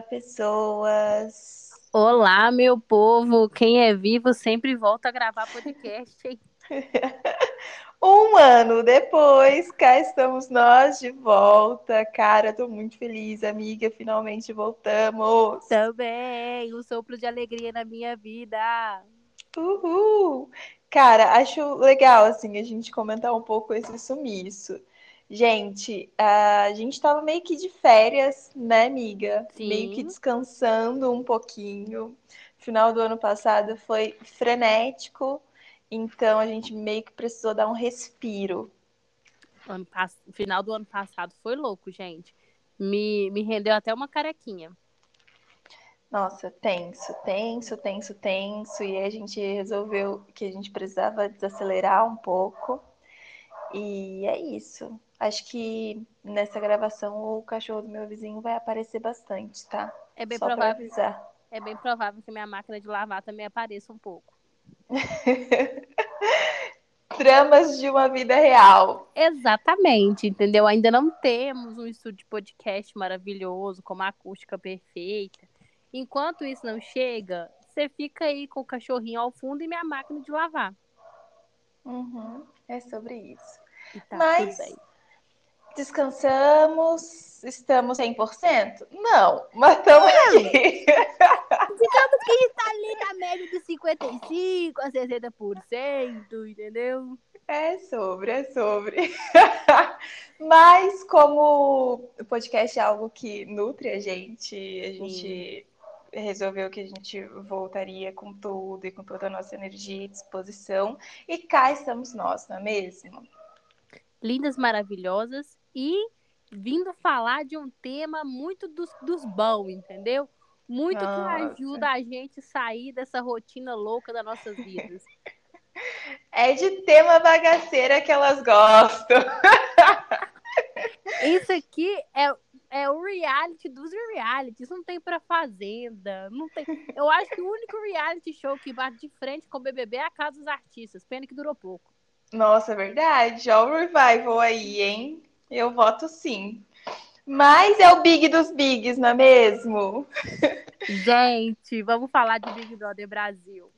pessoas. Olá, meu povo. Quem é vivo sempre volta a gravar podcast, um ano depois, cá estamos nós de volta. Cara, tô muito feliz, amiga. Finalmente voltamos. Também, um sopro de alegria na minha vida. Uhul! Cara, acho legal, assim, a gente comentar um pouco esse sumiço. Gente, a gente estava meio que de férias, né, amiga? Sim. Meio que descansando um pouquinho. Final do ano passado foi frenético, então a gente meio que precisou dar um respiro. Ano pass... Final do ano passado foi louco, gente. Me, me rendeu até uma carequinha. Nossa, tenso, tenso, tenso, tenso. E aí a gente resolveu que a gente precisava desacelerar um pouco. E é isso. Acho que nessa gravação o cachorro do meu vizinho vai aparecer bastante, tá? É bem Só pra provável. avisar. É bem provável que minha máquina de lavar também apareça um pouco. Tramas de uma vida real. Exatamente, entendeu? Ainda não temos um estúdio de podcast maravilhoso, com uma acústica perfeita. Enquanto isso não chega, você fica aí com o cachorrinho ao fundo e minha máquina de lavar. Uhum, é sobre isso. Tá Mas-. Descansamos? Estamos 100%? Não, mas estamos aqui. Digamos que a gente tá ali na média de 55% a 60%, entendeu? É sobre, é sobre. Mas como o podcast é algo que nutre a gente, a gente resolveu que a gente voltaria com tudo e com toda a nossa energia e disposição. E cá estamos nós, não é mesmo? Lindas, maravilhosas e vindo falar de um tema muito dos, dos bons, entendeu? Muito que ajuda a gente a sair dessa rotina louca das nossas vidas. É de tema bagaceira que elas gostam. Isso aqui é, é o reality dos realities. Não tem pra fazenda. Não tem... Eu acho que o único reality show que bate de frente com o BBB é a Casa dos Artistas. Pena que durou pouco. Nossa, é verdade. Ó o revival aí, hein? Eu voto sim. Mas é o big dos bigs, não é mesmo? Gente, vamos falar de Big Brother Brasil.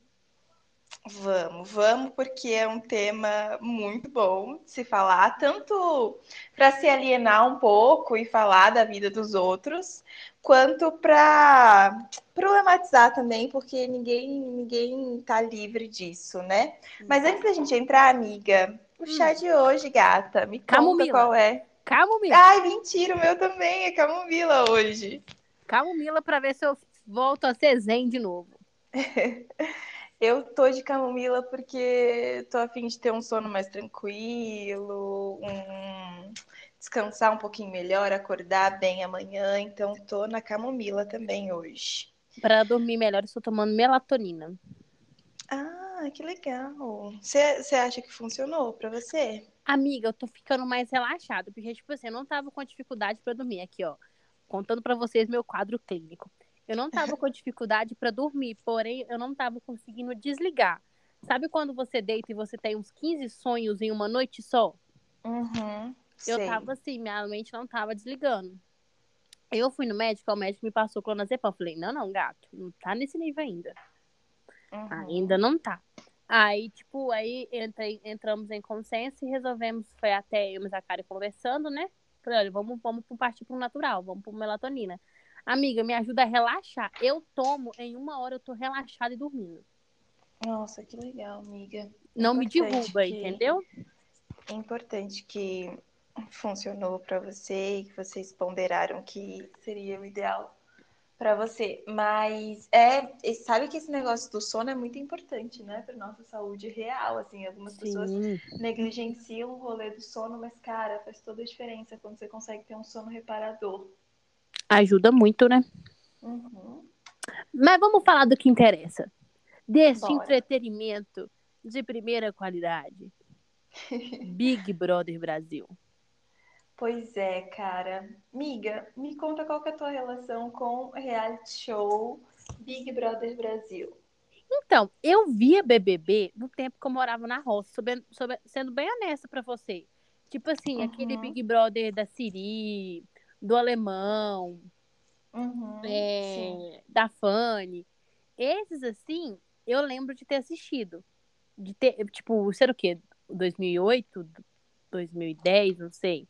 Vamos, vamos, porque é um tema muito bom de se falar, tanto para se alienar um pouco e falar da vida dos outros, quanto para problematizar também, porque ninguém ninguém tá livre disso, né? Mas antes da gente entrar, amiga, o chá de hoje, gata, me conta Camomila. qual é. Camomila. Ai, mentira, o meu também é camomila hoje. Camomila pra ver se eu volto a ser zen de novo. Eu tô de camomila porque tô a fim de ter um sono mais tranquilo, um... descansar um pouquinho melhor, acordar bem amanhã. Então tô na camomila também hoje. Pra dormir melhor, estou tomando melatonina. Ah, que legal. Você acha que funcionou pra você? Amiga, eu tô ficando mais relaxada, porque, tipo assim, eu não tava com dificuldade pra dormir. Aqui, ó. Contando pra vocês meu quadro clínico. Eu não tava com dificuldade pra dormir, porém, eu não tava conseguindo desligar. Sabe quando você deita e você tem uns 15 sonhos em uma noite só? Uhum, Eu sei. tava assim, minha mente não tava desligando. Eu fui no médico, o médico me passou clonazepam. Eu falei, não, não, gato, não tá nesse nível ainda. Uhum. Ainda não tá. Aí, tipo, aí entrei, entramos em consenso e resolvemos, foi até eu e a Zacari conversando, né? Falei, olha, vamos, vamos partir pro natural, vamos pro melatonina. Amiga, me ajuda a relaxar. Eu tomo, em uma hora eu tô relaxada e dormindo. Nossa, que legal, amiga. Não me derruba, que- entendeu? É importante que funcionou para você e que vocês ponderaram que seria o ideal para você. Mas é, sabe que esse negócio do sono é muito importante, né, para nossa saúde real. Assim, algumas pessoas Sim. negligenciam o rolê do sono, mas cara, faz toda a diferença quando você consegue ter um sono reparador. Ajuda muito, né? Uhum. Mas vamos falar do que interessa. Desse Bora. entretenimento de primeira qualidade. Big Brother Brasil. Pois é, cara. Miga, me conta qual que é a tua relação com o reality show Big Brother Brasil. Então, eu via BBB no tempo que eu morava na roça, sendo bem honesta pra você. Tipo assim, aquele Uhum. Big Brother da Siri, do Alemão, Uhum, é, da Fanny. Esses, assim, eu lembro de ter assistido. De ter, tipo, sei o quê? 2008, 2010, não sei.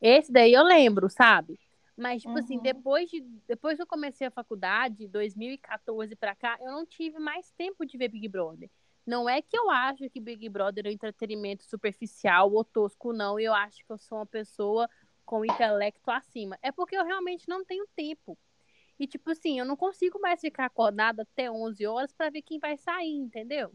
Esse daí eu lembro, sabe? Mas, tipo assim, Uhum. depois, de, depois que eu comecei a faculdade, 2014 pra cá, eu não tive mais tempo de ver Big Brother. Não é que eu acho que Big Brother é um entretenimento superficial ou tosco, não. Eu acho que eu sou uma pessoa com intelecto acima. É porque eu realmente não tenho tempo. E, tipo assim, eu não consigo mais ficar acordada até 11 horas pra ver quem vai sair, entendeu?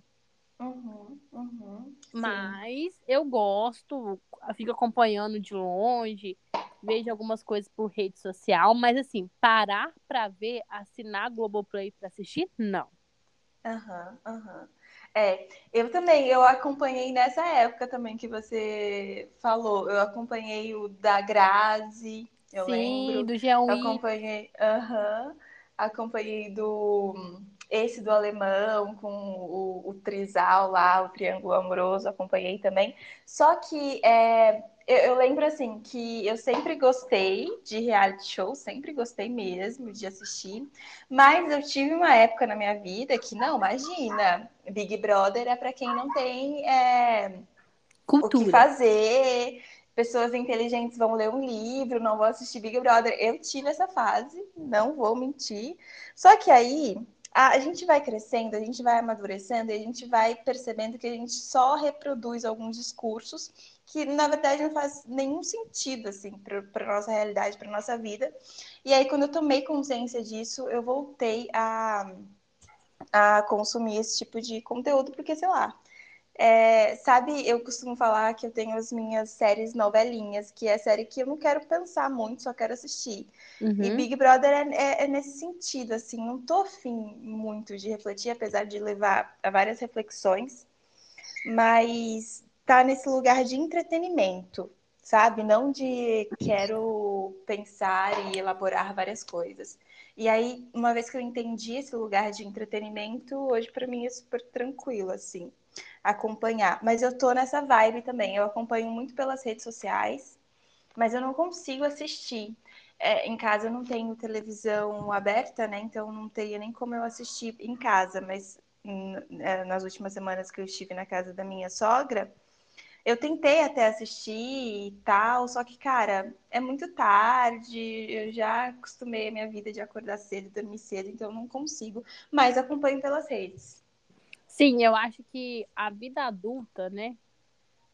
Uhum, uhum, sim. Mas eu gosto, fico acompanhando de longe, vejo algumas coisas por rede social, mas assim, parar pra ver, assinar Globoplay pra assistir, não. Aham, aham. É, eu também, eu acompanhei nessa época também que você falou. Eu acompanhei o da Grazi, eu Sim, lembro. do Jean Eu Willis. acompanhei, aham, acompanhei do esse do alemão com o, o trisal lá, o triângulo amoroso, acompanhei também. Só que é, eu, eu lembro assim que eu sempre gostei de reality show, sempre gostei mesmo de assistir. Mas eu tive uma época na minha vida que, não, imagina, Big Brother é para quem não tem é, o que Cultura. fazer. Pessoas inteligentes vão ler um livro, não vão assistir Big Brother. Eu tive essa fase, não vou mentir. Só que aí a gente vai crescendo, a gente vai amadurecendo e a gente vai percebendo que a gente só reproduz alguns discursos que, na verdade, não faz nenhum sentido assim, para nossa realidade, para nossa vida. E aí, quando eu tomei consciência disso, eu voltei a, a consumir esse tipo de conteúdo, porque, sei lá, é, sabe, eu costumo falar que eu tenho as minhas séries novelinhas, que é série que eu não quero pensar muito, só quero assistir. E Uhum. Big Brother é, é- é nesse sentido, assim, não tô afim muito de refletir, apesar de levar a várias reflexões, mas tá nesse lugar de entretenimento, sabe? Não de quero pensar e elaborar várias coisas. E aí, uma vez que eu entendi esse lugar de entretenimento, hoje para mim é super tranquilo, assim, acompanhar. Mas eu tô nessa vibe também, eu acompanho muito pelas redes sociais, mas eu não consigo assistir. É, em casa eu não tenho televisão aberta, né? Então não teria nem como eu assistir em casa. Mas hum, é, nas últimas semanas que eu estive na casa da minha sogra, eu tentei até assistir e tal, só que, cara, é muito tarde, eu já acostumei a minha vida de acordar cedo e dormir cedo, então eu não consigo, mas acompanho pelas redes. Sim, eu acho que a vida adulta, né,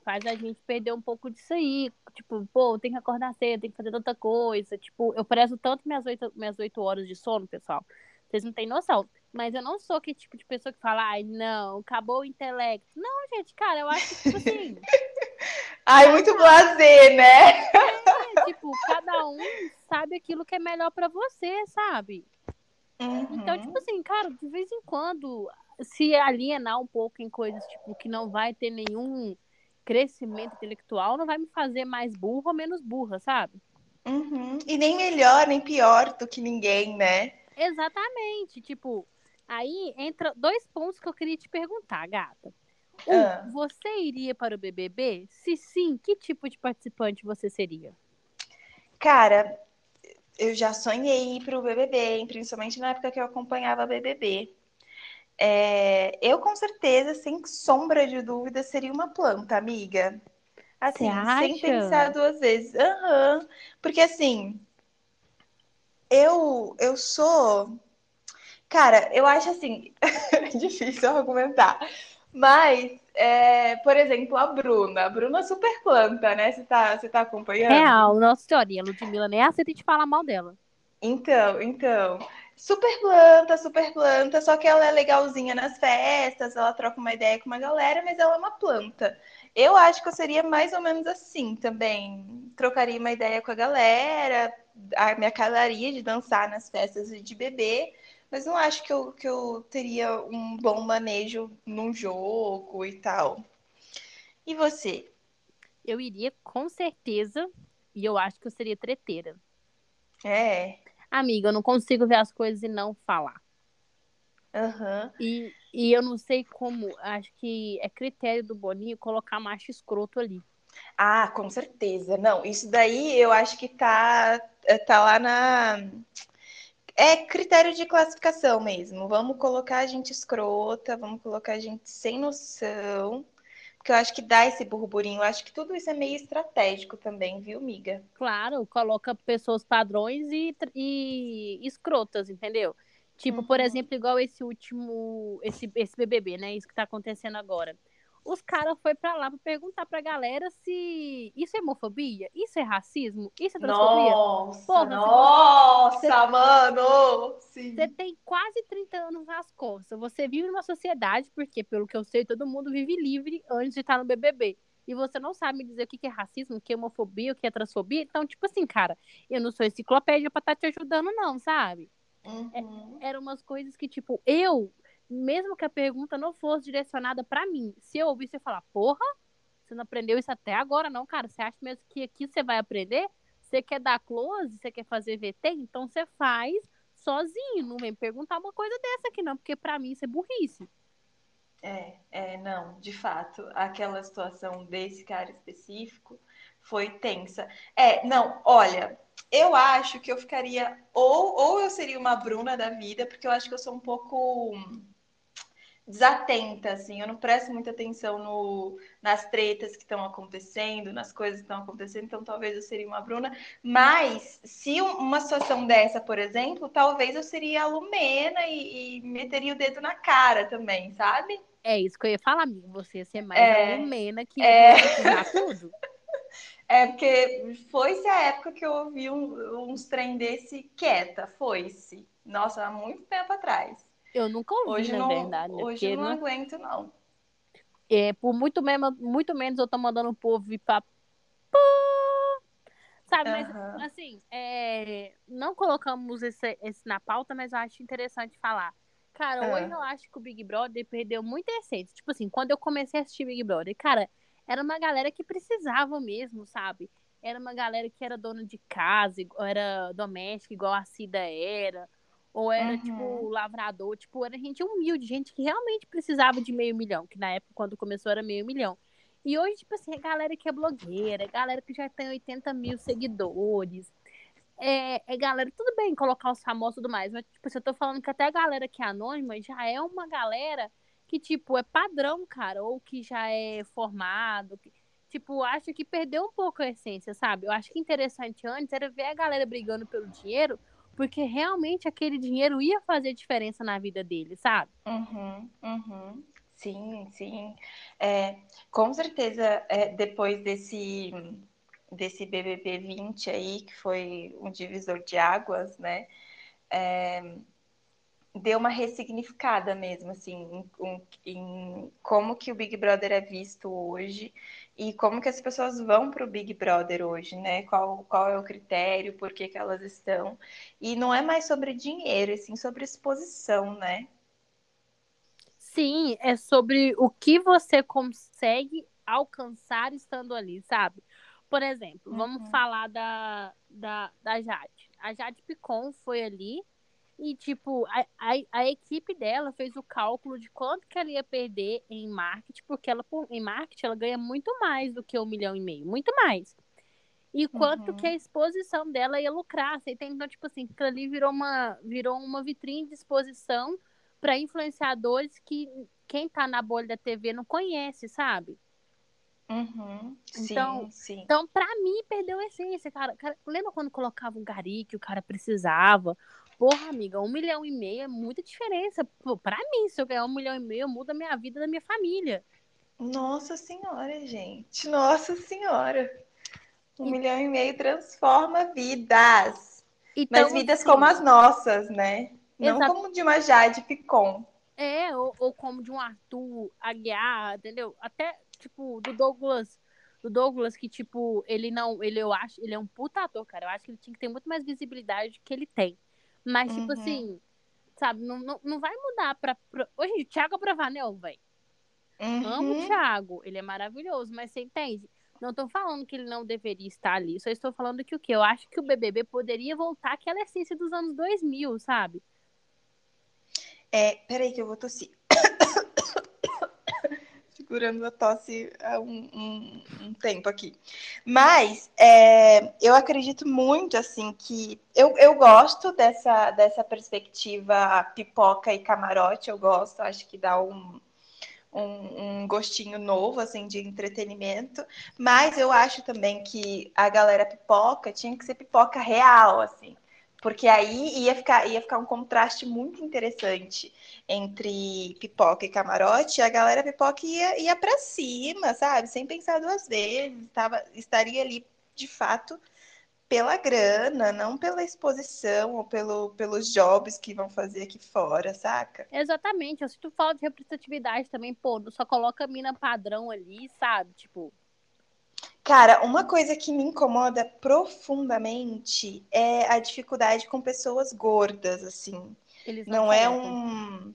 faz a gente perder um pouco disso aí. Tipo, pô, tem que acordar cedo, tem que fazer tanta coisa. Tipo, eu prezo tanto minhas oito, minhas horas de sono, pessoal. Vocês não têm noção. Mas eu não sou aquele tipo de pessoa que fala, ai, não, acabou o intelecto. Não, gente, cara, eu acho que, tipo assim, Ai, muito blazer, né? é, tipo, cada um sabe aquilo que é melhor pra você, sabe? Então, Uhum. tipo assim, cara, de vez em quando, se alienar um pouco em coisas, tipo, que não vai ter nenhum crescimento intelectual, não vai me fazer mais burra ou menos burra, sabe? Uhum. E nem melhor, nem pior do que ninguém, né? Exatamente. Tipo, aí entra dois pontos que eu queria te perguntar, gata. Um, Ah. você iria para o BBB? Se sim, que tipo de participante você seria? Cara, eu já sonhei ir pro BBB, hein? principalmente na época que eu acompanhava BBB. É, eu, com certeza, sem sombra de dúvida, seria uma planta, amiga. Assim, sem pensar duas vezes. Aham. Porque, assim, eu, eu sou. Cara, eu acho assim. difícil argumentar. Mas, é, por exemplo, a Bruna. A Bruna é super planta, né? Você tá, você tá acompanhando? Real, nossa história. A Ludmilla nem aceita de falar mal dela. Então, então. Super planta, super planta, só que ela é legalzinha nas festas, ela troca uma ideia com uma galera, mas ela é uma planta. Eu acho que eu seria mais ou menos assim também. Trocaria uma ideia com a galera, a minha calaria de dançar nas festas e de beber, mas não acho que eu, que eu teria um bom manejo num jogo e tal. E você? Eu iria com certeza, e eu acho que eu seria treteira. É. Amiga, eu não consigo ver as coisas e não falar. Aham. E, e eu não sei como, acho que é critério do Boninho colocar macho escroto ali. Ah, com certeza. Não, isso daí eu acho que tá, tá lá na, É critério de classificação mesmo. Vamos colocar a gente escrota, vamos colocar a gente sem noção. Porque eu acho que dá esse burburinho. Eu acho que tudo isso é meio estratégico também, viu, miga? Claro, coloca pessoas padrões e, e escrotas, entendeu? Tipo, uhum. por exemplo, igual esse último, esse, esse BBB, né? Isso que tá acontecendo agora os caras foi para lá para perguntar pra galera se isso é homofobia, isso é racismo, isso é transfobia. Nossa, Porra, nossa, você, mano! Você tem quase 30 anos nas costas. Você vive numa sociedade, porque, pelo que eu sei, todo mundo vive livre antes de estar no BBB. E você não sabe me dizer o que é racismo, o que é homofobia, o que é transfobia. Então, tipo assim, cara, eu não sou enciclopédia pra estar tá te ajudando, não, sabe? Uhum. É, eram umas coisas que, tipo, eu mesmo que a pergunta não fosse direcionada para mim, se eu ouvisse falar, porra, você não aprendeu isso até agora, não, cara? Você acha mesmo que aqui você vai aprender? Você quer dar close? Você quer fazer VT? Então você faz sozinho. Não vem perguntar uma coisa dessa aqui, não, porque para mim isso é burrice. É, é, não, de fato, aquela situação desse cara específico foi tensa. É, não, olha, eu acho que eu ficaria, ou, ou eu seria uma Bruna da vida, porque eu acho que eu sou um pouco desatenta, assim, eu não presto muita atenção no, nas tretas que estão acontecendo, nas coisas que estão acontecendo, então talvez eu seria uma Bruna, mas se uma situação dessa, por exemplo, talvez eu seria a Lumena e, e meteria o dedo na cara também, sabe? É isso que eu ia falar, amigo, você ia ser mais é, a Lumena que é... ia tudo. É porque foi-se a época que eu ouvi um, uns trem desse quieta, foi-se. Nossa, há muito tempo atrás. Eu nunca ouvi, hoje na não, verdade. Né? Hoje eu não, não aguento, não. É, por muito menos, muito menos eu tô mandando o povo ir pra. Sabe, mas uhum. assim, é... não colocamos esse, esse na pauta, mas eu acho interessante falar. Cara, uhum. hoje eu acho que o Big Brother perdeu muita essência. Tipo assim, quando eu comecei a assistir Big Brother, cara, era uma galera que precisava mesmo, sabe? Era uma galera que era dona de casa, era doméstica, igual a Cida era ou era, uhum. tipo, lavrador, tipo, era gente humilde, gente que realmente precisava de meio milhão, que na época, quando começou, era meio milhão. E hoje, tipo assim, a galera que é blogueira, a galera que já tem 80 mil seguidores, é, é galera, tudo bem colocar os famosos e tudo mais, mas, tipo, se eu tô falando que até a galera que é anônima já é uma galera que, tipo, é padrão, cara, ou que já é formado, que, tipo, acho que perdeu um pouco a essência, sabe? Eu acho que interessante antes era ver a galera brigando pelo dinheiro, porque realmente aquele dinheiro ia fazer diferença na vida dele, sabe? Uhum, uhum. Sim, sim. É, com certeza, é, depois desse, desse BBB 20 aí, que foi um divisor de águas, né? É, deu uma ressignificada mesmo, assim, em, em, como que o Big Brother é visto hoje e como que as pessoas vão para o Big Brother hoje, né? Qual, qual é o critério, por que, que elas estão. E não é mais sobre dinheiro, e sim sobre exposição, né? Sim, é sobre o que você consegue alcançar estando ali, sabe? Por exemplo, uhum. vamos falar da, da, da Jade. A Jade Picon foi ali e, tipo, a, a, a, equipe dela fez o cálculo de quanto que ela ia perder em marketing, porque ela, em marketing, ela ganha muito mais do que um milhão e meio, muito mais. E quanto uhum. que a exposição dela ia lucrar. Você entende? Então, tipo assim, aquilo ali virou uma, virou uma vitrine de exposição para influenciadores que quem tá na bolha da TV não conhece, sabe? Uhum. Então, sim, sim. então para mim, perdeu a essência, cara. cara. Lembra quando colocava um gari que o cara precisava? Porra, amiga, um milhão e meio é muita diferença. Pô, pra mim, se eu ganhar um milhão e meio, muda a minha vida da minha família. Nossa senhora, gente. Nossa senhora. Um e... milhão e meio transforma vidas. Então, Mas vidas assim, como as nossas, né? Não como de uma Jade Picon. É, ou, ou como de um Arthur Aguiar, entendeu? Até, tipo, do Douglas do Douglas, que, tipo, ele não. Ele, eu acho, ele é um puta ator, cara. Eu acho que ele tinha que ter muito mais visibilidade que ele tem. Mas, tipo uhum. assim, sabe, não, não, não vai mudar pra. pra... Hoje, o Thiago Bravanel, velho. Uhum. Amo o Thiago, ele é maravilhoso, mas você entende? Não estou falando que ele não deveria estar ali, só estou falando que o que? Eu acho que o BBB poderia voltar àquela essência dos anos 2000, sabe? É, peraí que eu vou tossir. Segurando a tosse há um, um, um tempo aqui. Mas é, eu acredito muito assim que eu, eu gosto dessa, dessa perspectiva pipoca e camarote, eu gosto, acho que dá um, um, um, gostinho novo, assim, de entretenimento. Mas eu acho também que a galera pipoca tinha que ser pipoca real, assim. Porque aí ia ficar, ia ficar um contraste muito interessante entre pipoca e camarote. A galera pipoca ia, ia para cima, sabe? Sem pensar duas vezes. Tava, estaria ali, de fato, pela grana, não pela exposição ou pelo, pelos jobs que vão fazer aqui fora, saca? Exatamente. Eu sinto falta de representatividade também, pô, só coloca a mina padrão ali, sabe? Tipo. Cara, uma coisa que me incomoda profundamente é a dificuldade com pessoas gordas, assim. Eles não, não é um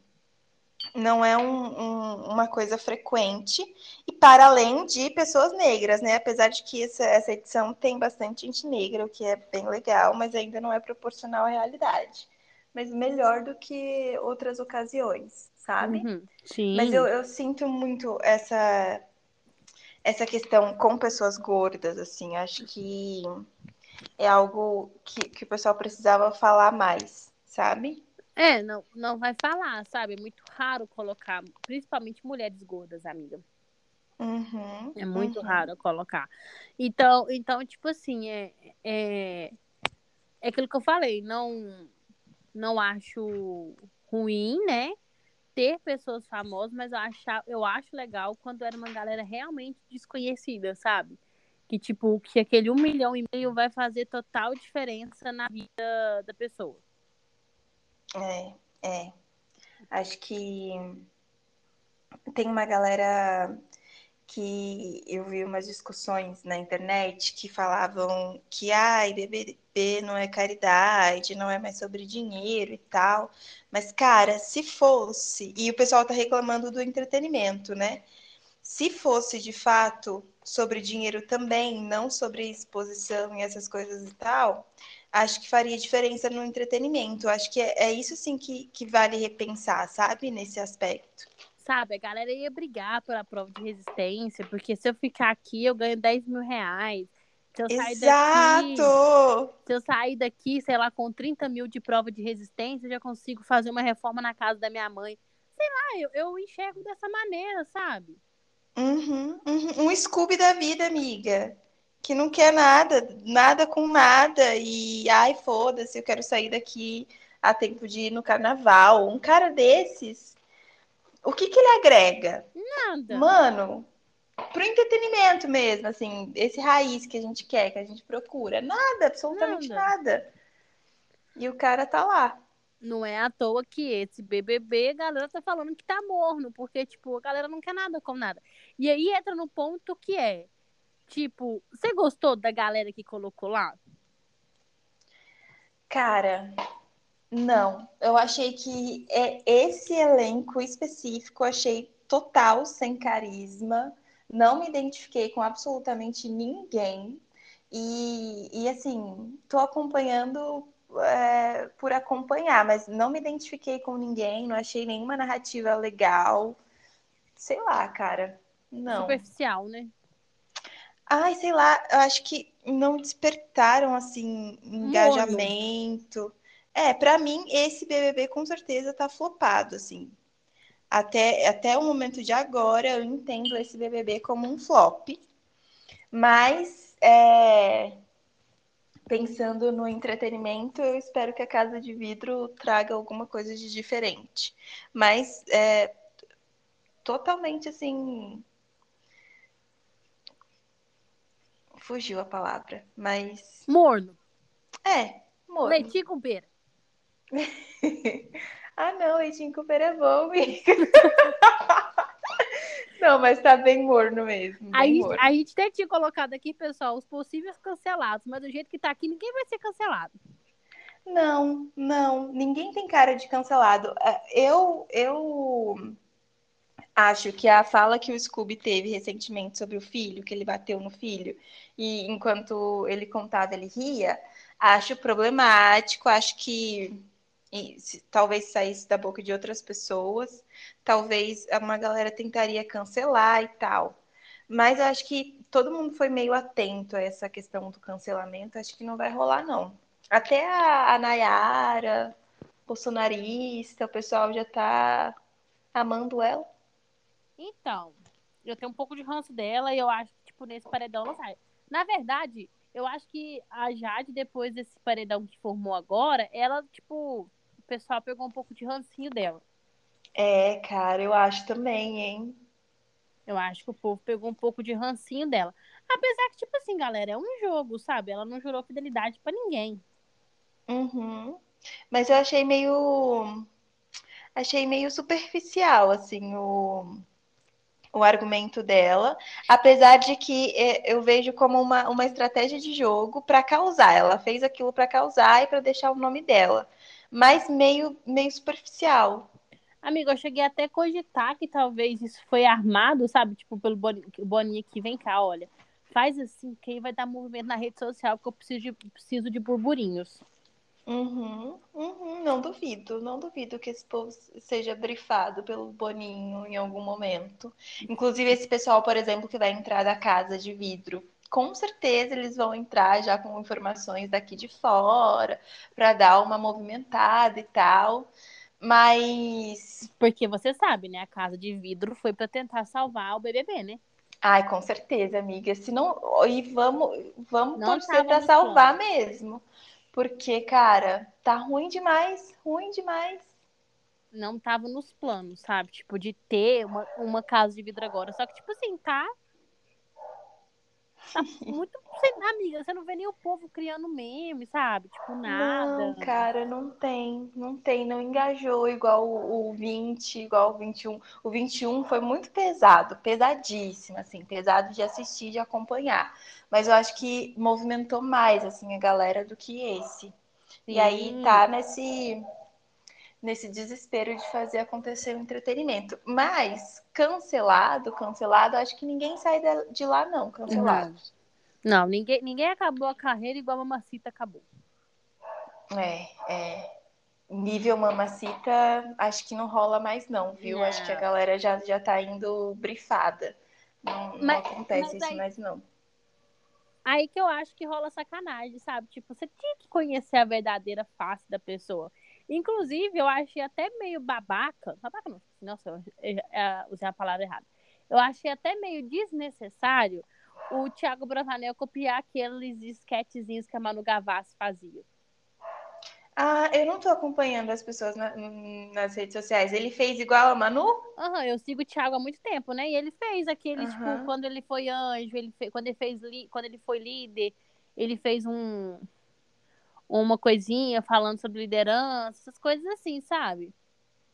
não é um, um, uma coisa frequente, e para além de pessoas negras, né? Apesar de que essa, essa edição tem bastante gente negra, o que é bem legal, mas ainda não é proporcional à realidade. Mas melhor do que outras ocasiões, sabe? Uhum, sim. Mas eu, eu sinto muito essa, essa questão com pessoas gordas, assim, acho que é algo que, que o pessoal precisava falar mais, sabe? É, não, não vai falar, sabe? É muito raro colocar, principalmente mulheres gordas, amiga. Uhum, é muito uhum. raro colocar. Então, então tipo assim, é, é, é aquilo que eu falei, não, não acho ruim, né? Ter pessoas famosas, mas eu, achar, eu acho legal quando era uma galera realmente desconhecida, sabe? Que, tipo, que aquele um milhão e meio vai fazer total diferença na vida da pessoa. É, é. Acho que tem uma galera que eu vi umas discussões na internet que falavam que ai, BBB não é caridade, não é mais sobre dinheiro e tal. Mas, cara, se fosse, e o pessoal tá reclamando do entretenimento, né? Se fosse de fato sobre dinheiro também, não sobre exposição e essas coisas e tal, acho que faria diferença no entretenimento. Acho que é, é isso sim que, que vale repensar, sabe? Nesse aspecto. Sabe, a galera ia brigar pela prova de resistência, porque se eu ficar aqui, eu ganho 10 mil reais. Se eu sair Exato! Daqui, se eu sair daqui, sei lá, com 30 mil de prova de resistência, eu já consigo fazer uma reforma na casa da minha mãe. Sei lá, eu, eu enxergo dessa maneira, sabe? Uhum, uhum. Um Scooby da vida, amiga que não quer nada, nada com nada, e ai, foda-se, eu quero sair daqui a tempo de ir no carnaval. Um cara desses, o que que ele agrega? Nada. Mano, pro entretenimento mesmo, assim, esse raiz que a gente quer, que a gente procura. Nada, absolutamente nada. nada. E o cara tá lá. Não é à toa que esse BBB, a galera tá falando que tá morno, porque, tipo, a galera não quer nada com nada. E aí entra no ponto que é, Tipo, você gostou da galera que colocou lá? Cara, não. Eu achei que é esse elenco específico, achei total sem carisma. Não me identifiquei com absolutamente ninguém. E, e assim, tô acompanhando é, por acompanhar, mas não me identifiquei com ninguém, não achei nenhuma narrativa legal. Sei lá, cara. Não. Superficial, né? Ai, sei lá, eu acho que não despertaram assim engajamento. É, para mim esse BBB com certeza tá flopado assim. Até até o momento de agora eu entendo esse BBB como um flop. Mas é, pensando no entretenimento, eu espero que a Casa de Vidro traga alguma coisa de diferente. Mas é, totalmente assim fugiu a palavra, mas. Morno. É, morno. Leitinho com pera. ah, não, leitinho com pera é bom, amiga. não, mas tá bem morno mesmo. Bem a, gente, morno. a gente até tinha colocado aqui, pessoal, os possíveis cancelados, mas do jeito que tá aqui, ninguém vai ser cancelado. Não, não, ninguém tem cara de cancelado. É, eu, eu acho que a fala que o Scooby teve recentemente sobre o filho, que ele bateu no filho, e enquanto ele contava, ele ria, acho problemático, acho que se, talvez saísse da boca de outras pessoas, talvez uma galera tentaria cancelar e tal. Mas eu acho que todo mundo foi meio atento a essa questão do cancelamento. Acho que não vai rolar, não. Até a, a Nayara, bolsonarista, o pessoal já tá amando ela. Então, eu tenho um pouco de ranço dela e eu acho que, tipo, nesse paredão não sai. Na verdade, eu acho que a Jade, depois desse paredão que formou agora, ela, tipo, o pessoal pegou um pouco de rancinho dela. É, cara, eu acho também, hein? Eu acho que o povo pegou um pouco de rancinho dela. Apesar que, tipo assim, galera, é um jogo, sabe? Ela não jurou fidelidade para ninguém. Uhum. Mas eu achei meio. Achei meio superficial, assim, o, o argumento dela. Apesar de que é, eu vejo como uma, uma estratégia de jogo para causar. Ela fez aquilo para causar e para deixar o nome dela. Mas meio, meio superficial. Amigo, eu cheguei até a cogitar que talvez isso foi armado, sabe? Tipo, pelo Boninho que vem cá, olha. Faz assim, que aí vai dar movimento na rede social, que eu preciso de, preciso de burburinhos. Uhum, uhum, não duvido, não duvido que esse povo seja brifado pelo Boninho em algum momento. Inclusive, esse pessoal, por exemplo, que vai entrar da casa de vidro, com certeza eles vão entrar já com informações daqui de fora, para dar uma movimentada e tal. Mas. Porque você sabe, né? A casa de vidro foi para tentar salvar o BBB, né? Ai, com certeza, amiga. Se não. E vamos, vamos não torcer para salvar planos. mesmo. Porque, cara, tá ruim demais. Ruim demais. Não tava nos planos, sabe? Tipo, de ter uma, uma casa de vidro agora. Só que, tipo assim, tá Tá muito. Amiga, você não vê nem o povo criando meme, sabe? Tipo, nada. Não, cara, não tem. Não tem. Não engajou igual o, o 20, igual o 21. O 21 foi muito pesado, pesadíssimo, assim, pesado de assistir, de acompanhar. Mas eu acho que movimentou mais, assim, a galera do que esse. E aí tá nesse nesse desespero de fazer acontecer o entretenimento. Mas cancelado, cancelado, acho que ninguém sai de lá não, cancelado. Não, não ninguém, ninguém acabou a carreira igual a Mamacita acabou. É, é. Nível Mamacita, acho que não rola mais não, viu? Não. Acho que a galera já, já tá indo brifada. Não, mas, não acontece isso aí... mais não. Aí que eu acho que rola sacanagem, sabe? Tipo, você tinha que conhecer a verdadeira face da pessoa. Inclusive, eu achei até meio babaca. Babaca não, nossa, eu, usei a palavra errada. Eu achei até meio desnecessário o Thiago Bravanel copiar aqueles esquetezinhos que a Manu Gavassi fazia. Ah, eu não tô acompanhando as pessoas na, nas redes sociais. Ele fez igual a Manu? Aham, uhum, eu sigo o Thiago há muito tempo, né? E ele fez aquele, uhum. tipo, quando ele foi anjo, ele fez, quando ele fez quando ele foi líder, ele fez um uma coisinha falando sobre liderança, essas coisas assim, sabe?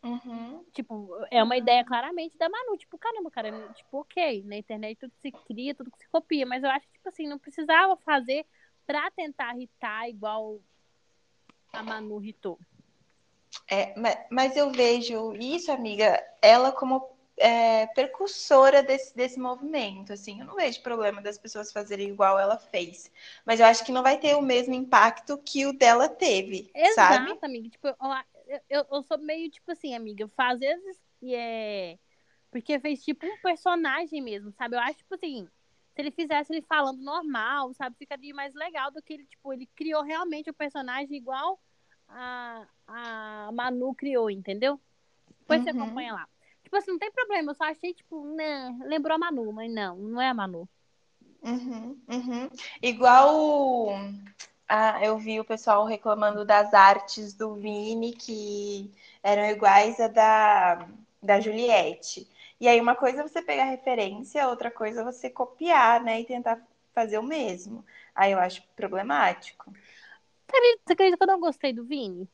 Uhum. Tipo, é uma ideia claramente da Manu. Tipo, caramba, cara, tipo, ok, na internet tudo se cria, tudo se copia, mas eu acho que, tipo assim, não precisava fazer pra tentar irritar igual a Manu irritou. É, mas eu vejo isso, amiga, ela como é, percursora desse, desse movimento. Assim, eu não vejo problema das pessoas fazerem igual ela fez. Mas eu acho que não vai ter o mesmo impacto que o dela teve. Exato, sabe? amiga. Tipo, eu, eu, eu, sou meio tipo assim, amiga. Às vezes é. Porque fez tipo um personagem mesmo, sabe? Eu acho, tipo assim, se ele fizesse ele falando normal, sabe, ficaria mais legal do que ele, tipo, ele criou realmente o personagem igual a, a Manu criou, entendeu? Depois uhum. você acompanha lá. Tipo assim, não tem problema. Eu só achei, tipo, né, lembrou a Manu, mas não, não é a Manu. Uhum, uhum. Igual ah, eu vi o pessoal reclamando das artes do Vini, que eram iguais a da, da Juliette. E aí, uma coisa é você pegar referência, outra coisa é você copiar, né? E tentar fazer o mesmo. Aí eu acho problemático. Você acredita que eu não gostei do Vini?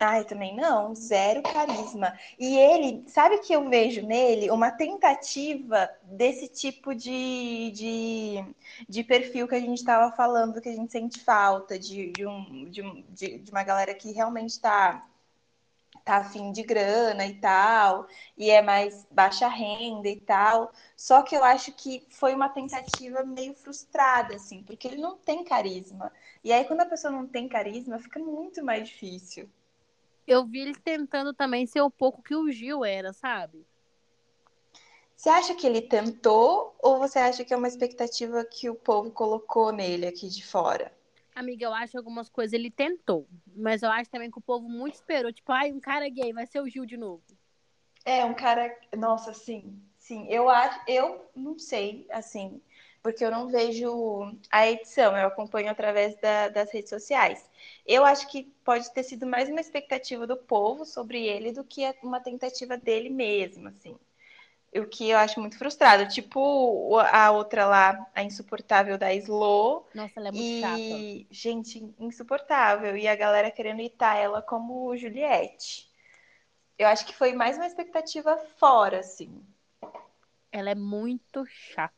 Ai, também não, zero carisma. E ele, sabe que eu vejo nele uma tentativa desse tipo de, de, de perfil que a gente estava falando, que a gente sente falta, de, de, um, de, de, de uma galera que realmente está tá afim de grana e tal, e é mais baixa renda e tal. Só que eu acho que foi uma tentativa meio frustrada, assim, porque ele não tem carisma. E aí, quando a pessoa não tem carisma, fica muito mais difícil. Eu vi ele tentando também ser um pouco que o Gil era, sabe? Você acha que ele tentou ou você acha que é uma expectativa que o povo colocou nele aqui de fora? Amiga, eu acho que algumas coisas ele tentou. Mas eu acho também que o povo muito esperou. Tipo, ai, um cara gay, vai ser o Gil de novo. É, um cara. Nossa, sim. Sim, eu acho. Eu não sei, assim, porque eu não vejo a edição, eu acompanho através da, das redes sociais. Eu acho que pode ter sido mais uma expectativa do povo sobre ele do que uma tentativa dele mesmo, assim. O que eu acho muito frustrado. Tipo a outra lá, a insuportável da Slow. Nossa, ela é muito e... chata. Gente, insuportável. E a galera querendo itar ela como Juliette. Eu acho que foi mais uma expectativa fora, assim. Ela é muito chata.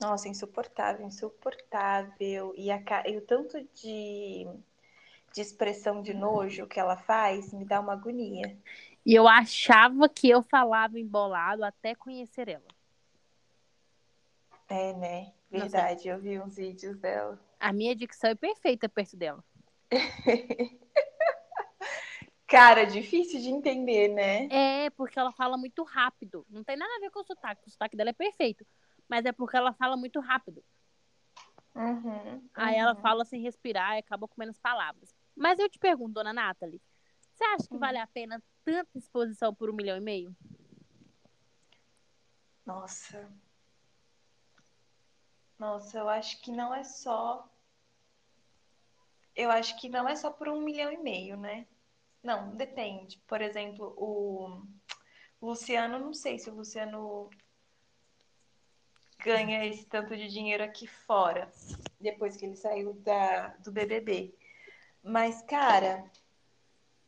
Nossa, insuportável, insuportável. E, a, e o tanto de, de expressão de nojo que ela faz me dá uma agonia. E eu achava que eu falava embolado até conhecer ela. É, né? Verdade, eu vi uns vídeos dela. A minha dicção é perfeita perto dela. Cara, difícil de entender, né? É, porque ela fala muito rápido. Não tem nada a ver com o sotaque. O sotaque dela é perfeito mas é porque ela fala muito rápido. Uhum, Aí ela fala sem respirar e acaba com menos palavras. Mas eu te pergunto, dona Nathalie, você acha que uhum. vale a pena tanta exposição por um milhão e meio? Nossa. Nossa, eu acho que não é só. Eu acho que não é só por um milhão e meio, né? Não, depende. Por exemplo, o Luciano, não sei se o Luciano ganha esse tanto de dinheiro aqui fora, depois que ele saiu da, do BBB. Mas, cara.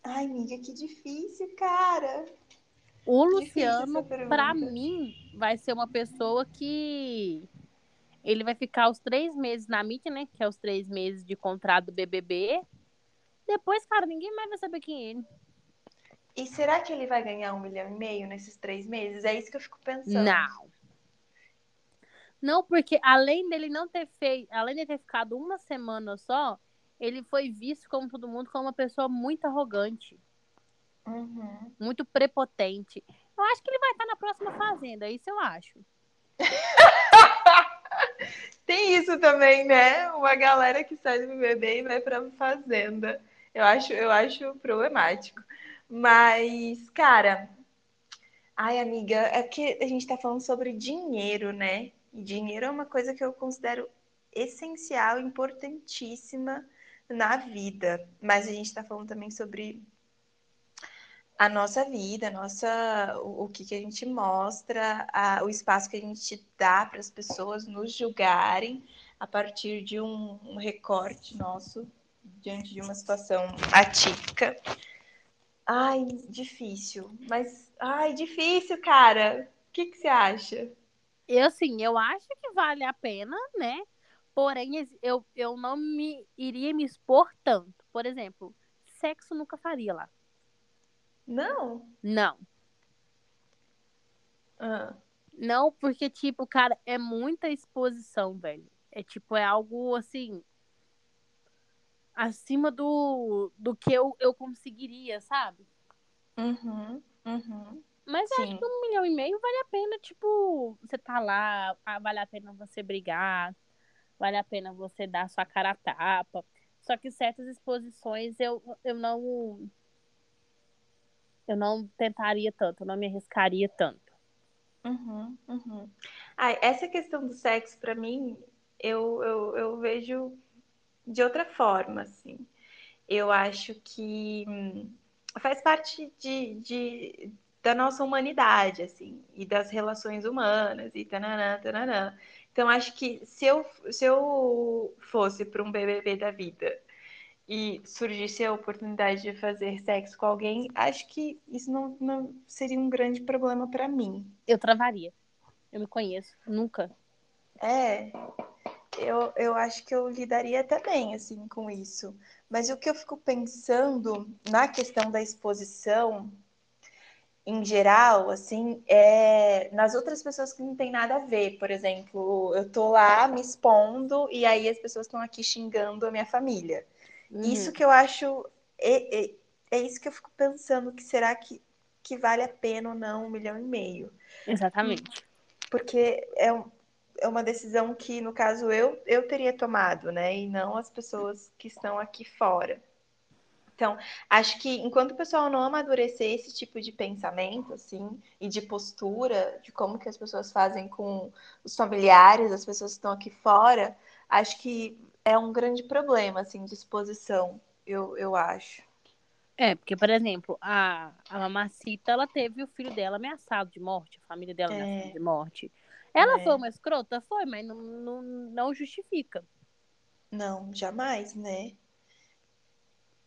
Ai, amiga, que difícil, cara. O Luciano, para mim, vai ser uma pessoa que ele vai ficar os três meses na mídia, né? Que é os três meses de contrato do BBB. Depois, cara, ninguém mais vai saber quem é ele. E será que ele vai ganhar um milhão e meio nesses três meses? É isso que eu fico pensando. Não. Não, porque além dele não ter feito, além de ter ficado uma semana só, ele foi visto como todo mundo como uma pessoa muito arrogante. Uhum. Muito prepotente. Eu acho que ele vai estar na próxima fazenda, isso eu acho. Tem isso também, né? Uma galera que sai do BBB e vai pra fazenda. Eu acho, eu acho problemático. Mas, cara, ai, amiga, é que a gente tá falando sobre dinheiro, né? Dinheiro é uma coisa que eu considero essencial, importantíssima na vida. Mas a gente está falando também sobre a nossa vida, a nossa, o, o que, que a gente mostra, a, o espaço que a gente dá para as pessoas nos julgarem a partir de um, um recorte nosso diante de uma situação atípica. Ai, difícil, mas ai, difícil, cara. O que, que você acha? Eu, assim, eu acho que vale a pena, né? Porém, eu, eu não me iria me expor tanto. Por exemplo, sexo nunca faria lá. Não? Não. Ah. Não, porque, tipo, cara, é muita exposição, velho. É tipo, é algo assim. Acima do, do que eu, eu conseguiria, sabe? Uhum, uhum. Mas Sim. acho que um milhão e meio vale a pena, tipo, você tá lá, ah, vale a pena você brigar, vale a pena você dar sua cara a tapa. Só que certas exposições eu, eu não. Eu não tentaria tanto, eu não me arriscaria tanto. Uhum, uhum. Ah, essa questão do sexo, para mim, eu, eu, eu vejo de outra forma, assim. Eu acho que hum, faz parte de, de, da nossa humanidade, assim, e das relações humanas, e tananã, tananã. Então, acho que se eu, se eu fosse para um BBB da vida e surgisse a oportunidade de fazer sexo com alguém, acho que isso não, não seria um grande problema para mim. Eu travaria. Eu me conheço. Nunca. É. Eu, eu acho que eu lidaria até bem, assim, com isso. Mas o que eu fico pensando na questão da exposição em geral, assim, é nas outras pessoas que não tem nada a ver. Por exemplo, eu tô lá me expondo e aí as pessoas estão aqui xingando a minha família. Uhum. Isso que eu acho é isso que eu fico pensando, que será que, que vale a pena ou não um milhão e meio? Exatamente. Porque é, um, é uma decisão que, no caso, eu, eu teria tomado, né? E não as pessoas que estão aqui fora. Então, acho que enquanto o pessoal não amadurecer esse tipo de pensamento, assim, e de postura, de como que as pessoas fazem com os familiares, as pessoas que estão aqui fora, acho que é um grande problema, assim, de exposição, eu, eu acho. É, porque, por exemplo, a, a Mamacita, ela teve o filho dela ameaçado de morte, a família dela É. ameaçada de morte. Ela É. foi uma escrota? Foi, mas não, não, não justifica. Não, jamais, né?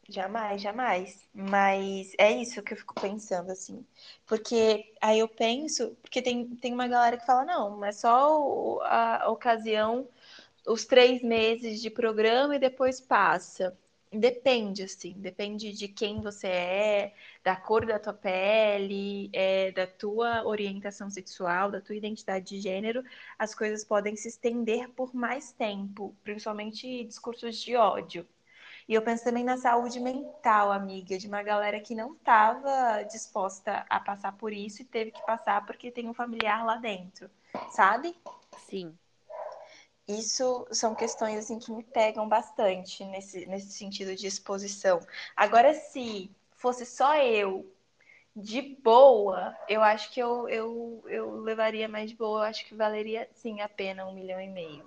Jamais, jamais. Mas é isso que eu fico pensando, assim. Porque aí eu penso, porque tem, tem uma galera que fala, não, mas só a ocasião, os três meses de programa e depois passa. Depende, assim, depende de quem você é, da cor da tua pele, é, da tua orientação sexual, da tua identidade de gênero, as coisas podem se estender por mais tempo, principalmente discursos de ódio. E eu penso também na saúde mental, amiga, de uma galera que não estava disposta a passar por isso e teve que passar porque tem um familiar lá dentro, sabe? Sim. Isso são questões assim que me pegam bastante nesse, nesse sentido de exposição. Agora, se fosse só eu de boa, eu acho que eu, eu, eu levaria mais de boa. Eu acho que valeria sim a pena um milhão e meio.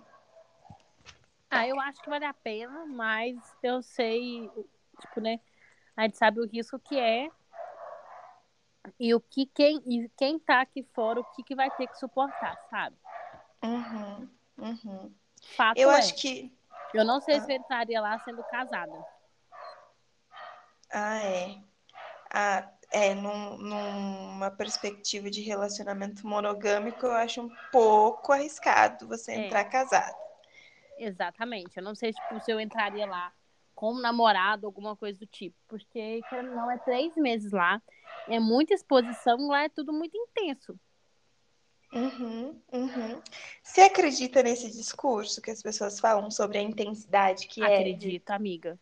Ah, eu acho que vale a pena, mas eu sei, tipo, né? A gente sabe o risco que é e o que quem, e quem tá aqui fora, o que, que vai ter que suportar, sabe? Uhum, uhum. Fato Eu é, acho que. eu não sei se eu entraria lá sendo casada. Ah, é. Ah, é, num- numa perspectiva de relacionamento monogâmico, eu acho um pouco arriscado você É. entrar casado. Exatamente. Eu não sei tipo, se eu entraria lá como namorado, alguma coisa do tipo. Porque, querendo não, é três meses lá. É muita exposição, lá é tudo muito intenso. Uhum, uhum. Você acredita nesse discurso que as pessoas falam sobre a intensidade que é? de- Acredito, amiga.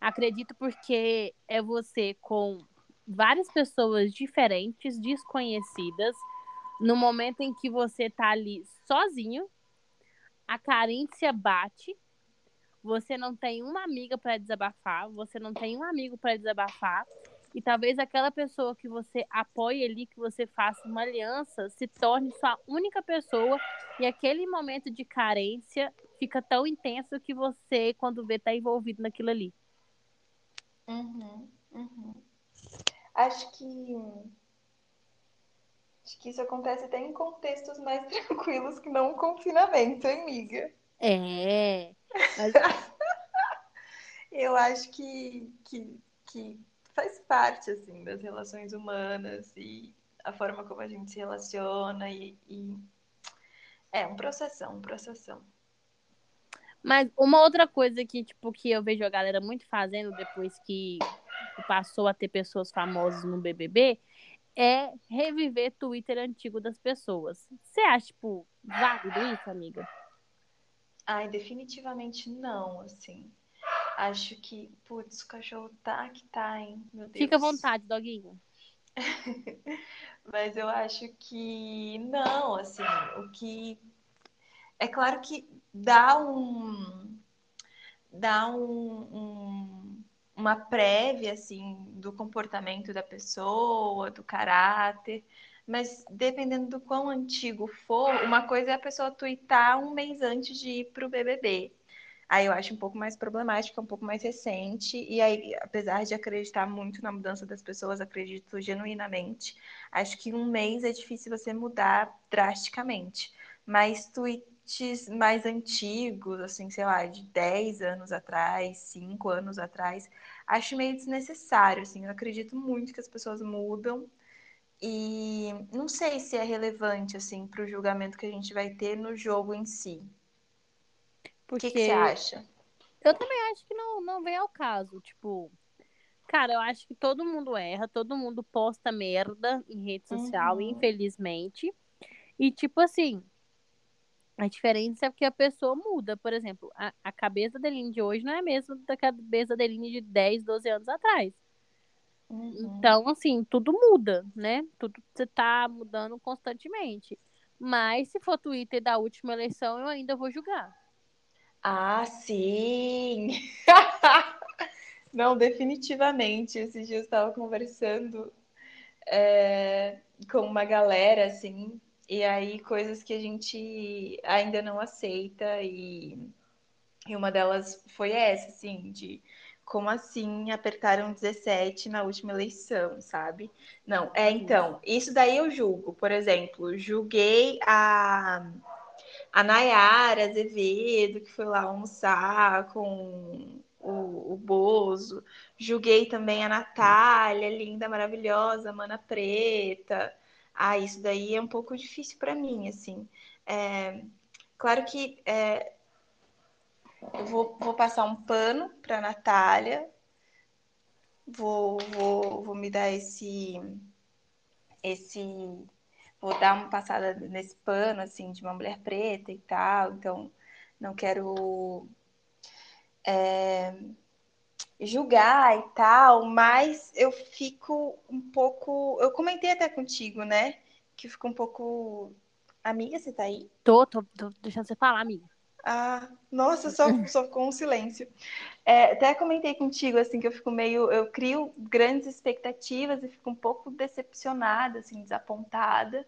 Acredito porque é você com várias pessoas diferentes, desconhecidas, no momento em que você tá ali sozinho, a carência bate, você não tem uma amiga para desabafar, você não tem um amigo para desabafar, e talvez aquela pessoa que você apoie ali, que você faça uma aliança, se torne sua única pessoa, e aquele momento de carência fica tão intenso que você, quando vê, tá envolvido naquilo ali. Uhum, uhum. Acho que acho que isso acontece até em contextos mais tranquilos que não o confinamento, hein, amiga? É. Mas Eu acho que, que, que faz parte, assim, das relações humanas e a forma como a gente se relaciona e, e... é um processão, um processão. Mas uma outra coisa que, tipo, que eu vejo a galera muito fazendo depois que passou a ter pessoas famosas no BBB é reviver Twitter antigo das pessoas. Você acha, tipo, válido isso, amiga? Ai, definitivamente não, assim. Acho que, putz, o cachorro tá que tá, hein? Meu Deus. Fica à vontade, doguinho. Mas eu acho que não, assim, o que é claro que dá um dá um, um- uma prévia assim do comportamento da pessoa, do caráter, mas dependendo do quão antigo for, uma coisa é a pessoa tuitar um mês antes de ir pro BBB. Aí eu acho um pouco mais problemático, um pouco mais recente, e aí, apesar de acreditar muito na mudança das pessoas, acredito genuinamente, acho que um mês é difícil você mudar drasticamente. Mas mais antigos, assim, sei lá, de 10 anos atrás, 5 anos atrás, acho meio desnecessário, assim, eu acredito muito que as pessoas mudam, e não sei se é relevante, assim, para o julgamento que a gente vai ter no jogo em si. O Porque que, que você acha? eu também acho que não, não vem ao caso. Tipo, cara, eu acho que todo mundo erra, todo mundo posta merda em rede social, Uhum. infelizmente. E, tipo assim, a diferença é que a pessoa muda. Por exemplo, a, a cabeça da Eline de hoje não é a mesma da cabeça da Eline de 10, 12 anos atrás. Uhum. Então, assim, tudo muda, né? Tudo você tá mudando constantemente. Mas se for Twitter da última eleição, eu ainda vou julgar. Ah, sim! Não, definitivamente. Esses dias eu estava conversando é, com uma galera, assim, e aí coisas que a gente ainda não aceita, e, e uma delas foi essa, assim, de como assim apertaram 17 na última eleição, sabe? Não, é então, isso daí eu julgo. Por exemplo, julguei a, a Nayara Azevedo, que foi lá almoçar com o, o Bozo. Julguei também a Natália, linda, maravilhosa, mana preta. Ah, isso daí é um pouco difícil para mim, assim. É, claro que é, eu vou, vou passar um pano para Natália, vou, vou, vou me dar esse, esse, vou dar uma passada nesse pano assim de uma mulher preta e tal. Então, não quero é, julgar e tal, mas eu fico um pouco. Eu comentei até contigo, né? Que fico um pouco. Amiga, você tá aí? Tô, tô, tô deixando você falar, amiga. Ah, nossa, só, só com um silêncio. É, até comentei contigo, assim, que eu fico meio. Eu crio grandes expectativas e fico um pouco decepcionada, assim, desapontada,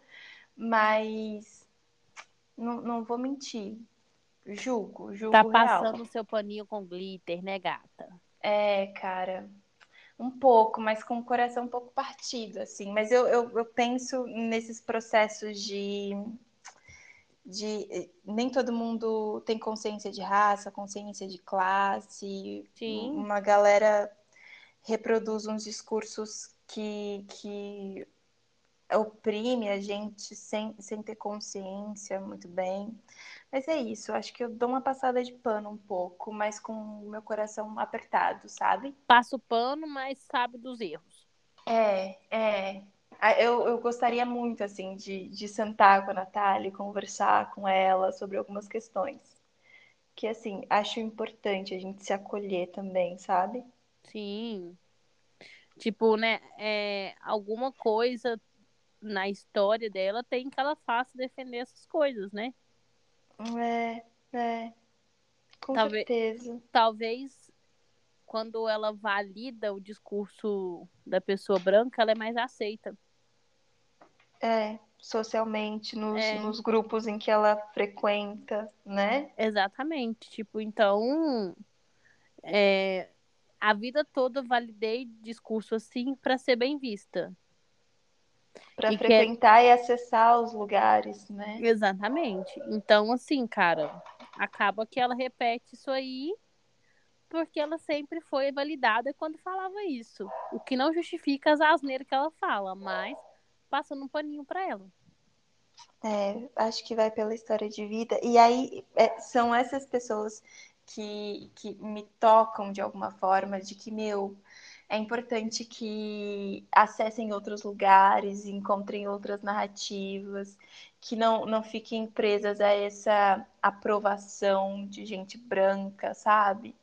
mas não, não vou mentir. Julgo, julgo Tá real. passando o seu paninho com glitter, né, gata? É, cara, um pouco, mas com o coração um pouco partido, assim. Mas eu, eu, eu penso nesses processos de, de. Nem todo mundo tem consciência de raça, consciência de classe. Sim. Uma galera reproduz uns discursos que, que oprime a gente sem, sem ter consciência muito bem. Mas é isso, acho que eu dou uma passada de pano um pouco, mas com o meu coração apertado, sabe? Passa o pano, mas sabe dos erros. É, é. Ah, Eu, eu gostaria muito, assim, de, de sentar com a Natália e conversar com ela sobre algumas questões. Que, assim, acho importante a gente se acolher também, sabe? Sim. Tipo, né, é, alguma coisa na história dela tem que ela faça defender essas coisas, né? É, é. Com Talvez- certeza. Talvez quando ela valida o discurso da pessoa branca, ela é mais aceita. É, socialmente, nos, É. nos grupos em que ela frequenta, né? Exatamente. Tipo, então, é, a vida toda eu validei discurso assim para ser bem vista. Para é- frequentar e acessar os lugares, né? Exatamente. Então, assim, cara, acaba que ela repete isso aí porque ela sempre foi validada quando falava isso. O que não justifica as asneiras que ela fala, mas passando um paninho pra ela. É, acho que vai pela história de vida. E aí é, são essas pessoas que, que me tocam de alguma forma, de que, meu, é importante que acessem outros lugares, encontrem outras narrativas, que não, não fiquem presas a essa aprovação de gente branca, sabe?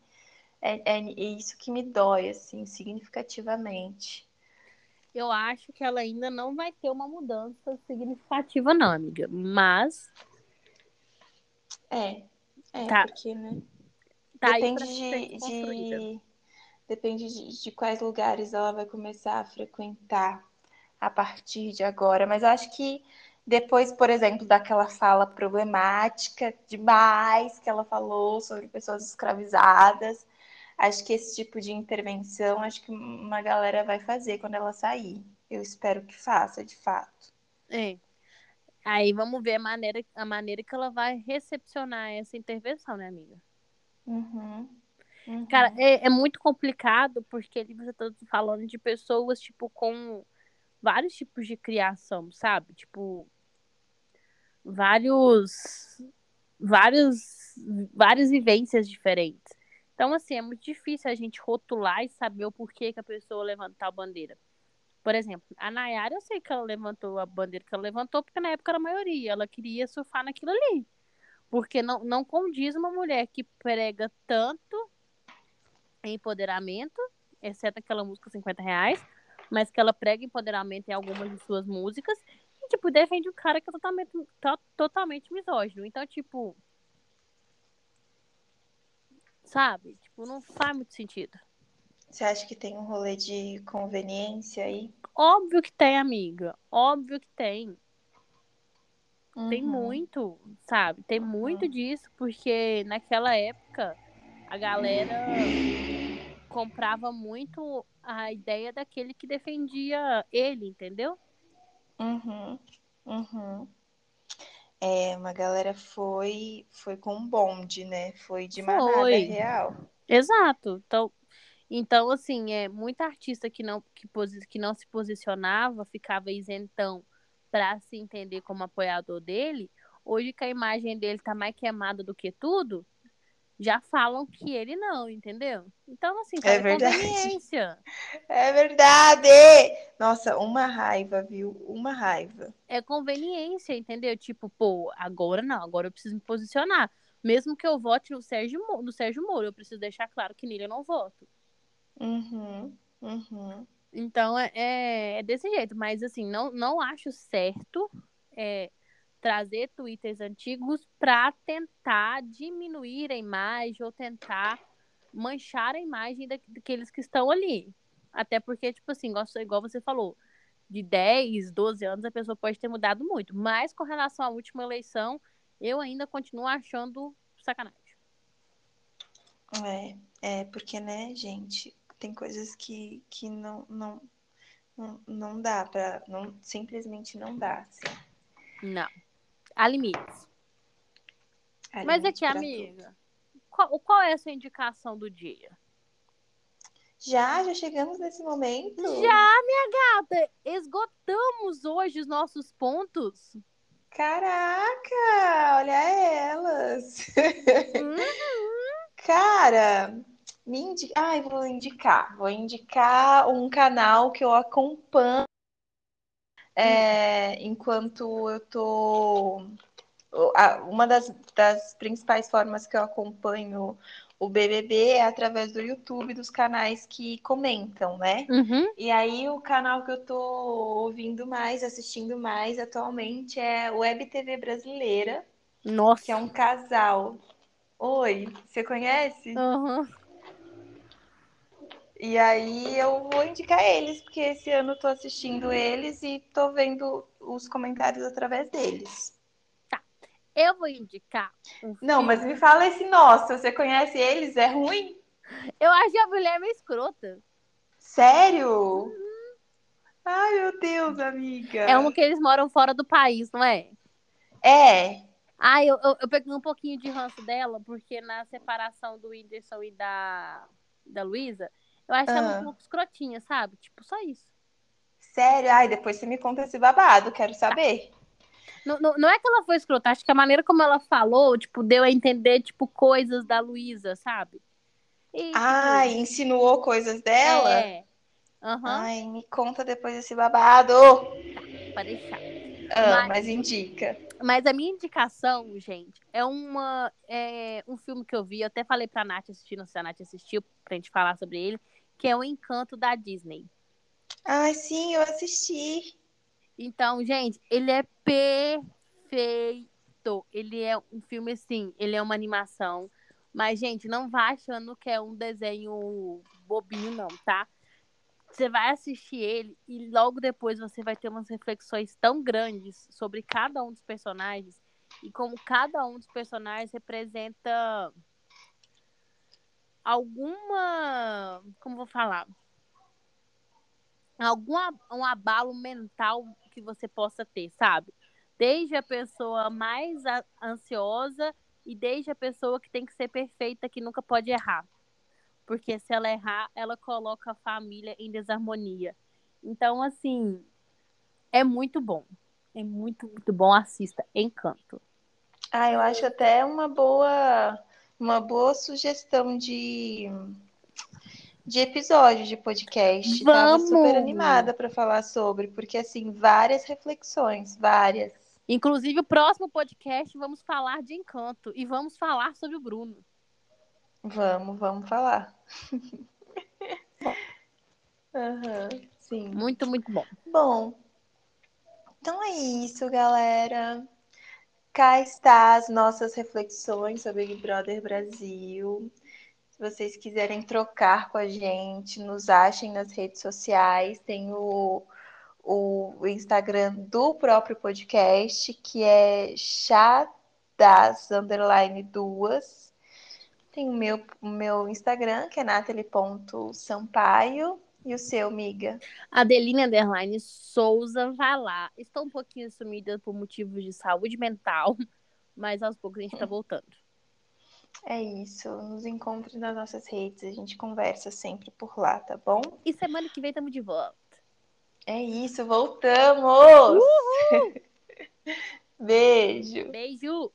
É, é isso que me dói, assim, significativamente. Eu acho que ela ainda não vai ter uma mudança significativa, não, amiga. Mas É, é, Tá. porque, né? tá depende de- depende de, de quais lugares ela vai começar a frequentar a partir de agora. Mas eu acho que depois, por exemplo, daquela fala problemática demais que ela falou sobre pessoas escravizadas, acho que esse tipo de intervenção, acho que uma galera vai fazer quando ela sair. Eu espero que faça, de fato. É. Aí vamos ver a maneira, a maneira que ela vai recepcionar essa intervenção, né, amiga? Uhum. Uhum. Cara, é, é muito complicado porque ali você tá falando de pessoas, tipo, com vários tipos de criação, sabe? Tipo, vários, vários, várias vivências diferentes. Então, assim, é muito difícil a gente rotular e saber o porquê que a pessoa levantar a bandeira. Por exemplo, a Nayara, eu sei que ela levantou a bandeira que ela levantou, porque na época era a maioria, ela queria surfar naquilo ali. Porque não, não condiz uma mulher que prega tanto empoderamento, exceto aquela música 50 reais, mas que ela prega empoderamento em algumas de suas músicas. E, tipo, defende um cara que é totalmente, to, totalmente misógino. Então, tipo. Sabe? Tipo, não faz muito sentido. Você acha que tem um rolê de conveniência aí? Óbvio que tem, amiga. Óbvio que tem. Uhum. Tem muito, sabe? Tem muito disso, porque naquela época a galera comprava muito a ideia daquele que defendia ele, entendeu? Uhum. Uhum. É, uma galera foi foi com um bonde, né? Foi de manada Foi. real. Exato. Então, então assim, é muita artista que não que, que não se posicionava, ficava isentão pra se entender como apoiador dele. Hoje que a imagem dele tá mais queimada do que tudo, já falam que ele não, entendeu? Então, assim, É verdade. conveniência. É verdade! Nossa, uma raiva, viu? Uma raiva. É conveniência, entendeu? Tipo, pô, agora não, agora eu preciso me posicionar. Mesmo que eu vote no Sérgio, no Sérgio Moro, eu preciso deixar claro que nele eu não voto. Uhum. Uhum. Então é, é, é desse jeito, mas assim, não, não acho certo é, trazer twitters antigos para tentar diminuir a imagem ou tentar manchar a imagem da- daqueles que estão ali. Até porque, tipo assim, igual, igual você falou, de 10, 12 anos a pessoa pode ter mudado muito. Mas com relação à última eleição, eu ainda continuo achando sacanagem. É, é porque, né, gente, tem coisas que, que não, não, não, não dá pra. Não, simplesmente não dá, assim. Não. Há limites. Há Mas limite aqui, amiga, qual, qual é a sua indicação do dia? Já, já chegamos nesse momento? Já, minha gata, esgotamos hoje os nossos pontos. Caraca, olha elas. Uhum. Cara, me indica. Ai, vou indicar. Vou indicar um canal que eu acompanho é, enquanto eu tô. Uma das, das principais formas que eu acompanho o BBB é através do YouTube, dos canais que comentam, né? Uhum. E aí o canal que eu tô ouvindo mais, assistindo mais atualmente é Web TV Brasileira, Nossa. que é um casal. Oi, você conhece? Uhum. E aí eu vou indicar eles, porque esse ano eu tô assistindo eles e tô vendo os comentários através deles. Eu vou indicar um Não, mas me fala esse nosso, você conhece eles? É ruim? Eu acho a mulher meio escrota. Sério? Ai, meu Deus, amiga. É uma que eles moram fora do país, não é? É. Ah, eu, eu, eu peguei um pouquinho de ranço dela, porque na separação do Whindersson e da, da Luísa, eu acho ela Ah. um pouco escrotinha, sabe? Tipo, só isso. Sério? Ai, depois você me conta esse babado, quero saber. Não, não, não é que ela foi escrota, acho que a maneira como ela falou, tipo, deu a entender, tipo, coisas da Luísa, sabe? E, tipo, Ai, insinuou coisas dela? É. Aham, Ai, me conta depois esse babado. pra deixar. Ah, Mas- mas indica. Mas a minha indicação, gente, é uma é um filme que eu vi, eu até falei pra Nath assistir, não sei se a Nath assistiu, pra gente falar sobre ele, que é o Encanto da Disney. Ai, sim, eu assisti. Então, gente, ele é perfeito. Ele é um filme assim, ele é uma animação. Mas, gente, não vá achando que é um desenho bobinho, não, tá? Você vai assistir ele e logo depois você vai ter umas reflexões tão grandes sobre cada um dos personagens e como cada um dos personagens representa alguma. Como vou falar? Algum um abalo mental que você possa ter, sabe? Desde a pessoa mais ansiosa e desde a pessoa que tem que ser perfeita, que nunca pode errar. Porque se ela errar, ela coloca a família em desarmonia. Então, assim, é muito bom. É muito, muito bom. Assista. Encanto. Ah, eu acho até uma boa, uma boa sugestão de, de episódio de podcast. Tava Vamos! super animada para falar sobre, porque assim, várias reflexões, várias. Inclusive, o próximo podcast vamos falar de Encanto. E vamos falar sobre o Bruno. Vamos, vamos falar. Aham. Sim. Muito, muito bom. Bom, então é isso, galera. Cá está as nossas reflexões sobre Big Brother Brasil. Se vocês quiserem trocar com a gente, nos achem nas redes sociais. Tem o, o Instagram do próprio podcast, que é chadas, underline duas. Tem o meu, o meu Instagram, que é nathalie.sampaio. E o seu, miga? Adeline Underline Souza, vai lá. Estou um pouquinho sumida por motivos de saúde mental, mas aos poucos a gente tá voltando. É isso. Nos encontre nas nossas redes. A gente conversa sempre por lá, tá bom? E semana que vem estamos de volta. É isso, voltamos! Beijo! Beijo!